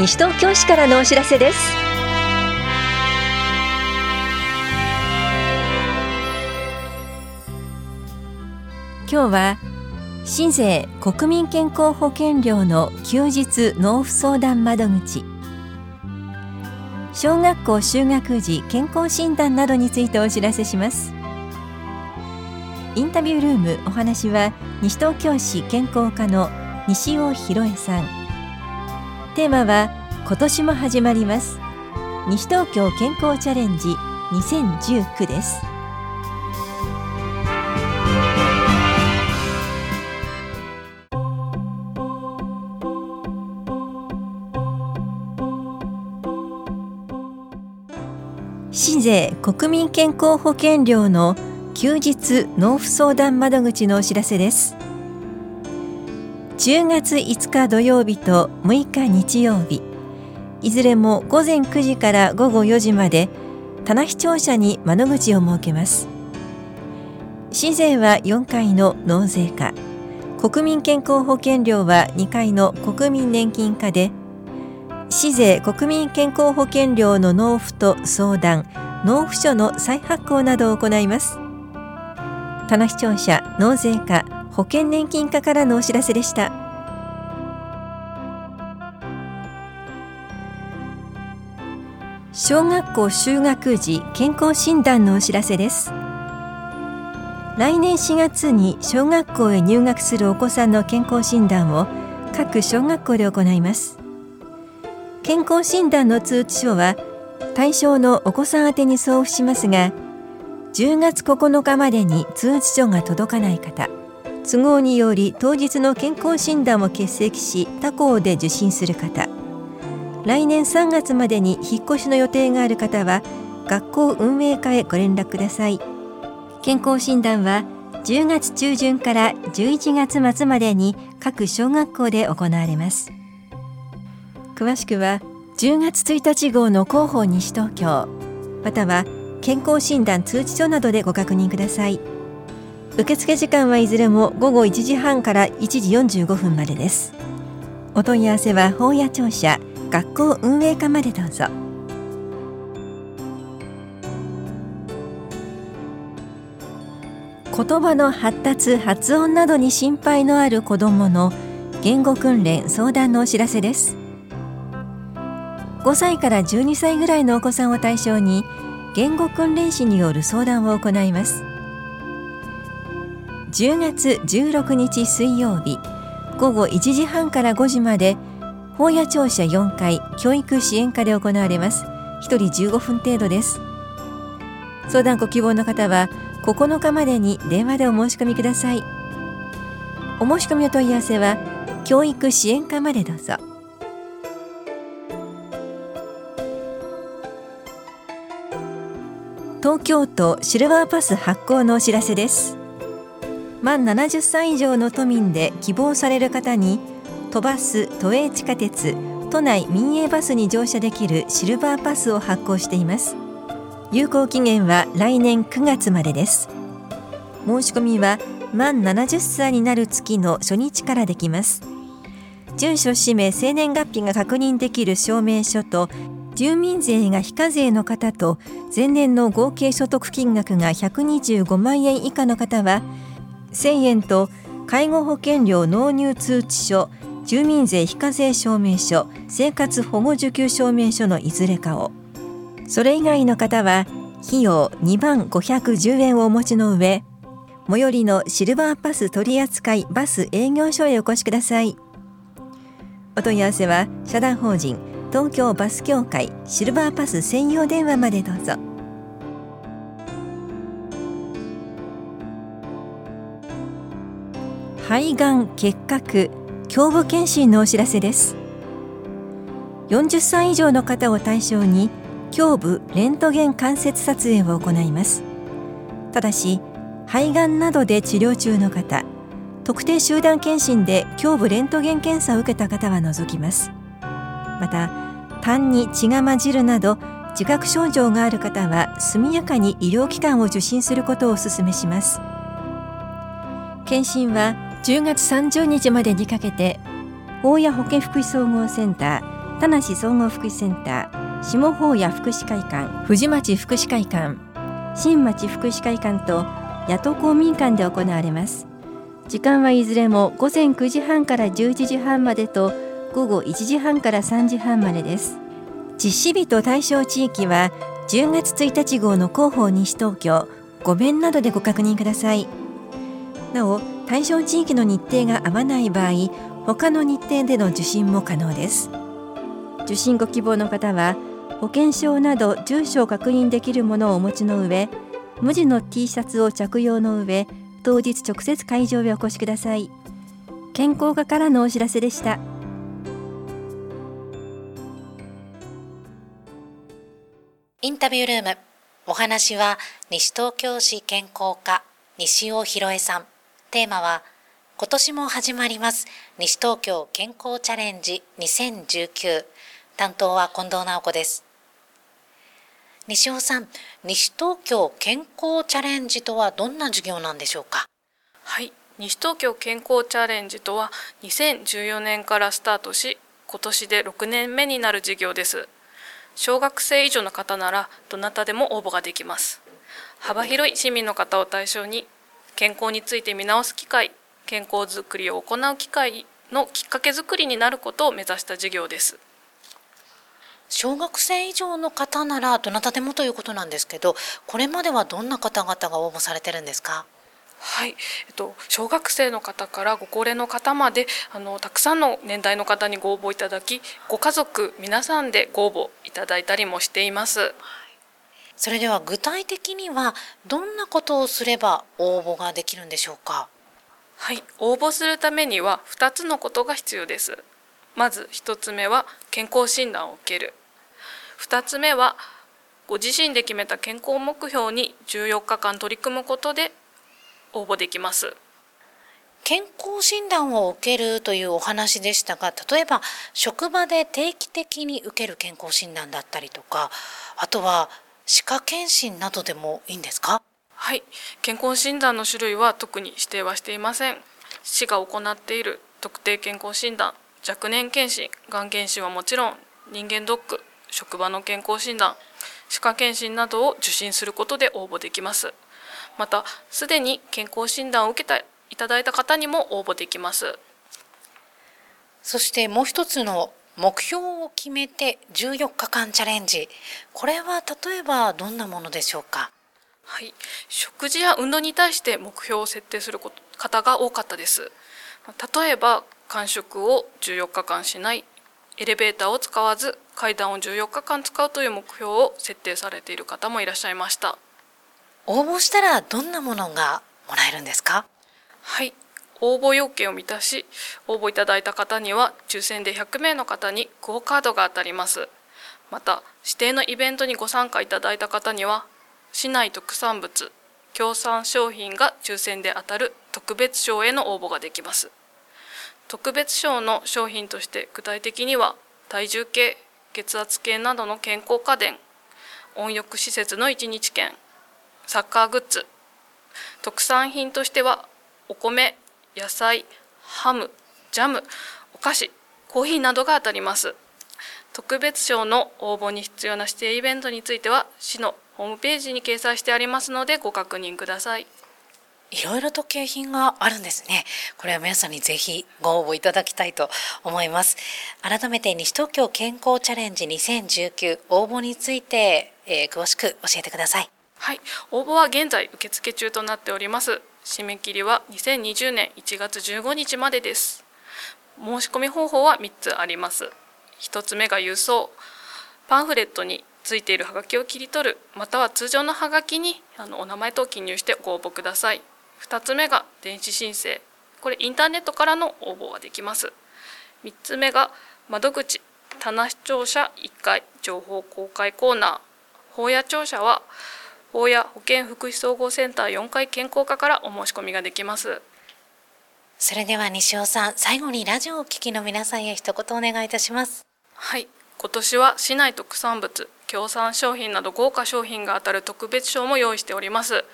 西東京市からのお知らせです。今日は市税国民健康保険料の休日納付相談窓口。小学校就学時健康診断などについてお知らせします。インタビュールームお話は西東京市健康課の西尾博恵さん。テーマは今年も始まります。西東京健康チャレンジ2019です。市税国民健康保険料の休日納付相談窓口のお知らせです。10月5日土曜日と6日日曜日。いずれも午前9時から午後4時まで棚視聴者に窓口を設けます。市税は4回の納税課。国民健康保険料は2回の国民年金課で市税国民健康保険料の納付と相談納付書の再発行などを行います。棚視聴者納税課。保険年金課からのお知らせでした。小学校就学時健康診断のお知らせです。来年4月に小学校へ入学するお子さんの健康診断を各小学校で行います。健康診断の通知書は対象のお子さん宛に送付しますが10月9日までに通知書が届かない方都合により当日の健康診断を欠席し他校で受診する方。来年3月までに引っ越しの予定がある方は学校運営課へご連絡ください。健康診断は10月中旬から11月末までに各小学校で行われます。詳しくは10月1日号の広報西東京。または健康診断通知書などでご確認ください。受付時間はいずれも午後1時半から1時45分までです。お問い合わせは法や庁舎学校運営課までどうぞ。言葉の発達発音などに心配のある子どもの言語訓練相談のお知らせです。5歳から12歳ぐらいのお子さんを対象に言語訓練士による相談を行います。10月16日水曜日午後1時半から5時まで法屋庁舎4階教育支援課で行われます。1人15分程度です。相談ご希望の方は9日までに電話でお申し込みください。お申し込みお問い合わせは教育支援課までどうぞ。東京都シルバーパス発行のお知らせです。満70歳以上の都民で希望される方に都バス都営地下鉄都内民営バスに乗車できるシルバーパスを発行しています。有効期限は来年9月までです。申し込みは満70歳になる月の初日からできます。住所氏名生年月日が確認できる証明書と住民税が非課税の方と前年の合計所得金額が125万円以下の方は1000円と介護保険料納入通知書住民税非課税証明書生活保護受給証明書のいずれかを。それ以外の方は費用2万510円をお持ちの上最寄りのシルバーパス取扱いバス営業所へお越しください。お問い合わせは社団法人東京バス協会シルバーパス専用電話までどうぞ。肺がん結核胸部検診のお知らせです。40歳以上の方を対象に胸部レントゲン関節撮影を行います。ただし肺がんなどで治療中の方特定集団検診で胸部レントゲン検査を受けた方は除きます。また痰に血が混じるなど自覚症状がある方は速やかに医療機関を受診することをお勧めします。検診は10月30日までにかけて大谷保健福祉総合センター田梨総合福祉センター下法屋福祉会館藤町福祉会館。新町福祉会館と野党公民館で行われます。時間はいずれも午前9時半から11時半までと午後1時半から3時半までです。実施日と対象地域は10月1日号の広報西東京。5面などでご確認ください。なお対象地域の日程が合わない場合他の日程での受診も可能です。受診ご希望の方は保険証など住所を確認できるものをお持ちの上無地の T シャツを着用の上当日直接会場へお越しください。健康課からのお知らせでした。インタビュールーム。お話は西東京市健康課西尾博恵さん。テーマは今年も始まります西東京健康チャレンジ2019担当は近藤直子です。西尾さん西東京健康チャレンジとはどんな授業なんでしょうか？はい。西東京健康チャレンジとは2014年からスタートし今年で6年目になる事業です。小学生以上の方ならどなたでも応募ができます。幅広い市民の方を対象に健康について見直す機会健康づくりを行う機会のきっかけづくりになることを目指した事業です。小学生以上の方ならどなたでもということなんですけどこれまではどんな方々が応募されてるんですか？はい、えっと、小学生の方からご高齢の方まであのたくさんの年代の方にご応募いただきご家族皆さんでご応募いただいたりもしています。それでは具体的にはどんなことをすれば応募ができるんでしょうか？はい、応募するためには2つのことが必要です。まず1つ目は健康診断を受ける。2つ目はご自身で決めた健康目標に14日間取り組むことで応募できます。健康診断を受けるというお話でしたが例えば職場で定期的に受ける健康診断だったりとかあとは歯科検診などでもいいんですか？はい。健康診断の種類は特に指定はしていません。市が行っている特定健康診断若年検診がん検診はもちろん人間ドック職場の健康診断歯科検診などを受診することで応募できます。またすでに健康診断を受けたいただいた方にも応募できます。そしてもう一つの目標を決めて14日間チャレンジ。これは例えばどんなものでしょうか？はい、食事や運動に対して目標を設定する方が多かったです。例えば間食を14日間しない、エレベーターを使わず階段を14日間使うという目標を設定されている方もいらっしゃいました。応募したらどんなものがもらえるんですか？はい、応募要件を満たし応募いただいた方には抽選で100名の方に GO カードが当たります。また指定のイベントにご参加いただいた方には市内特産物協賛商品が抽選で当たる特別賞への応募ができます。特別賞の商品として具体的には体重計血圧計などの健康家電温浴施設の1日券サッカーグッズ特産品としてはお米野菜ハムジャムお菓子コーヒーなどが当たります特別賞の応募に必要な指定イベントについては市のホームページに掲載してありますのでご確認ください。いろいろと景品があるんですね。これは皆さんにぜひご応募いただきたいと思います。改めて西東京健康チャレンジ2019応募について、えー、詳しく教えてください。はい、応募は現在受付中となっております。締め切りは2020年1月15日までです。申し込み方法は3つあります。1つ目が郵送。パンフレットについているハガキを切り取る。または通常のハガキにあのお名前と記入してご応募ください。2つ目が電子申請。これインターネットからの応募ができます。3つ目が窓口。棚視聴者1階。情報公開コーナー。法屋庁舎は法屋保健福祉総合センター4階健康課からお申し込みができます。それでは西尾さん最後にラジオをお聞きの皆さんへ一言お願いいたします。はい。今年は市内特産物協賛商品など豪華商品が当たる特別賞も用意しております。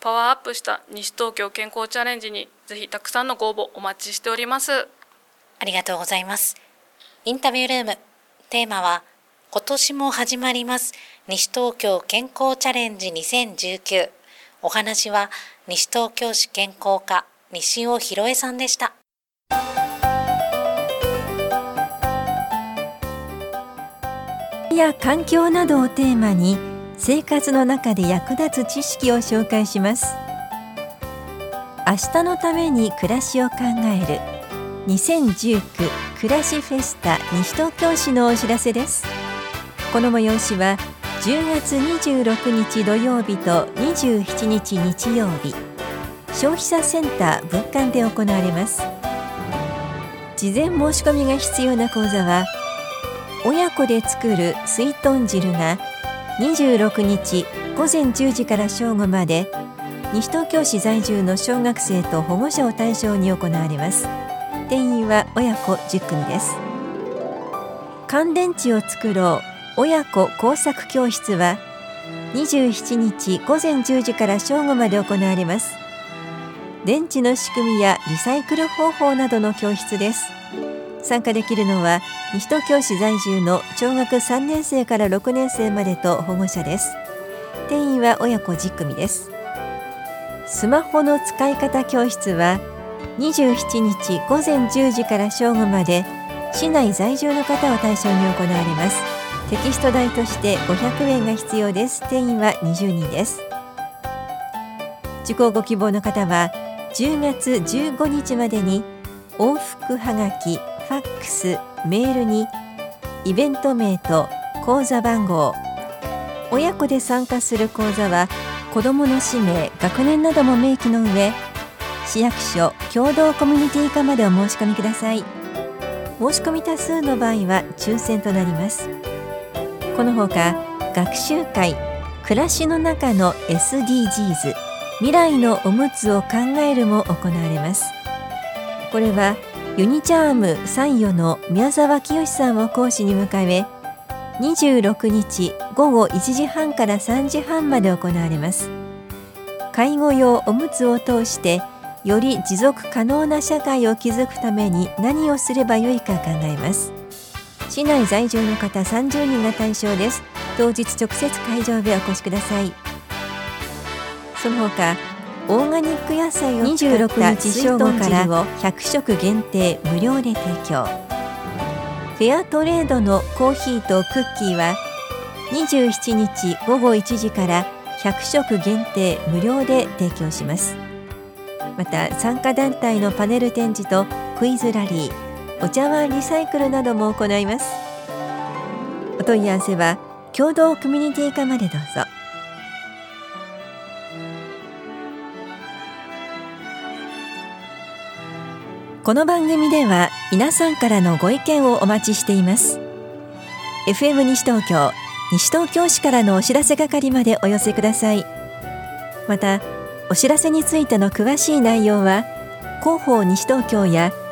パワーアップした西東京健康チャレンジにぜひたくさんのご応募お待ちしております。ありがとうございます。インタビュールームテーマは今年も始まります西東京健康チャレンジ2019お話は西東京市健康課西尾博恵さんでした。や環境などをテーマに生活の中で役立つ知識を紹介します。明日のために暮らしを考える2019暮らしフェスタ西東京市のお知らせです。この催しは10月26日土曜日と27日日曜日。消費者センター分館で行われます。事前申し込みが必要な講座は親子で作る水豚汁が26日午前10時から正午まで西東京市在住の小学生と保護者を対象に行われます。定員は親子10組です。乾電池を作ろう。親子工作教室は27日午前10時から正午まで行われます。電池の仕組みやリサイクル方法などの教室です。参加できるのは西東京市在住の小学3年生から6年生までと保護者です。定員は親子10組です。スマホの使い方教室は27日午前10時から正午まで市内在住の方を対象に行われます。テキスト代として500円が必要です。定員は20人です。受講ご希望の方は10月15日までに往復はがきファックスメールにイベント名と口座番号親子で参加する講座は子どもの氏名学年なども明記の上市役所共同コミュニティ課までお申し込みください。申し込み多数の場合は抽選となります。このほか学習会暮らしの中の SDGs 未来のおむつを考えるも行われます。これはユニチャーム参与の宮沢清さんを講師に迎え26日午後1時半から3時半まで行われます。介護用おむつを通してより持続可能な社会を築くために何をすればよいか考えます。市内在住の方30人が対象です。当日直接会場でお越しください。その他オーガニック野菜を26日正午から100食限定無料で提供。フェアトレードのコーヒーとクッキーは27日午後1時から100食限定無料で提供します。また参加団体のパネル展示とクイズラリーお茶碗リサイクルなども行います。お問い合わせは共同コミュニティ課までどうぞ。この番組では皆さんからのご意見をお待ちしています。FM 西東京西東京市からのお知らせ係までお寄せください。またお知らせについての詳しい内容は広報西東京や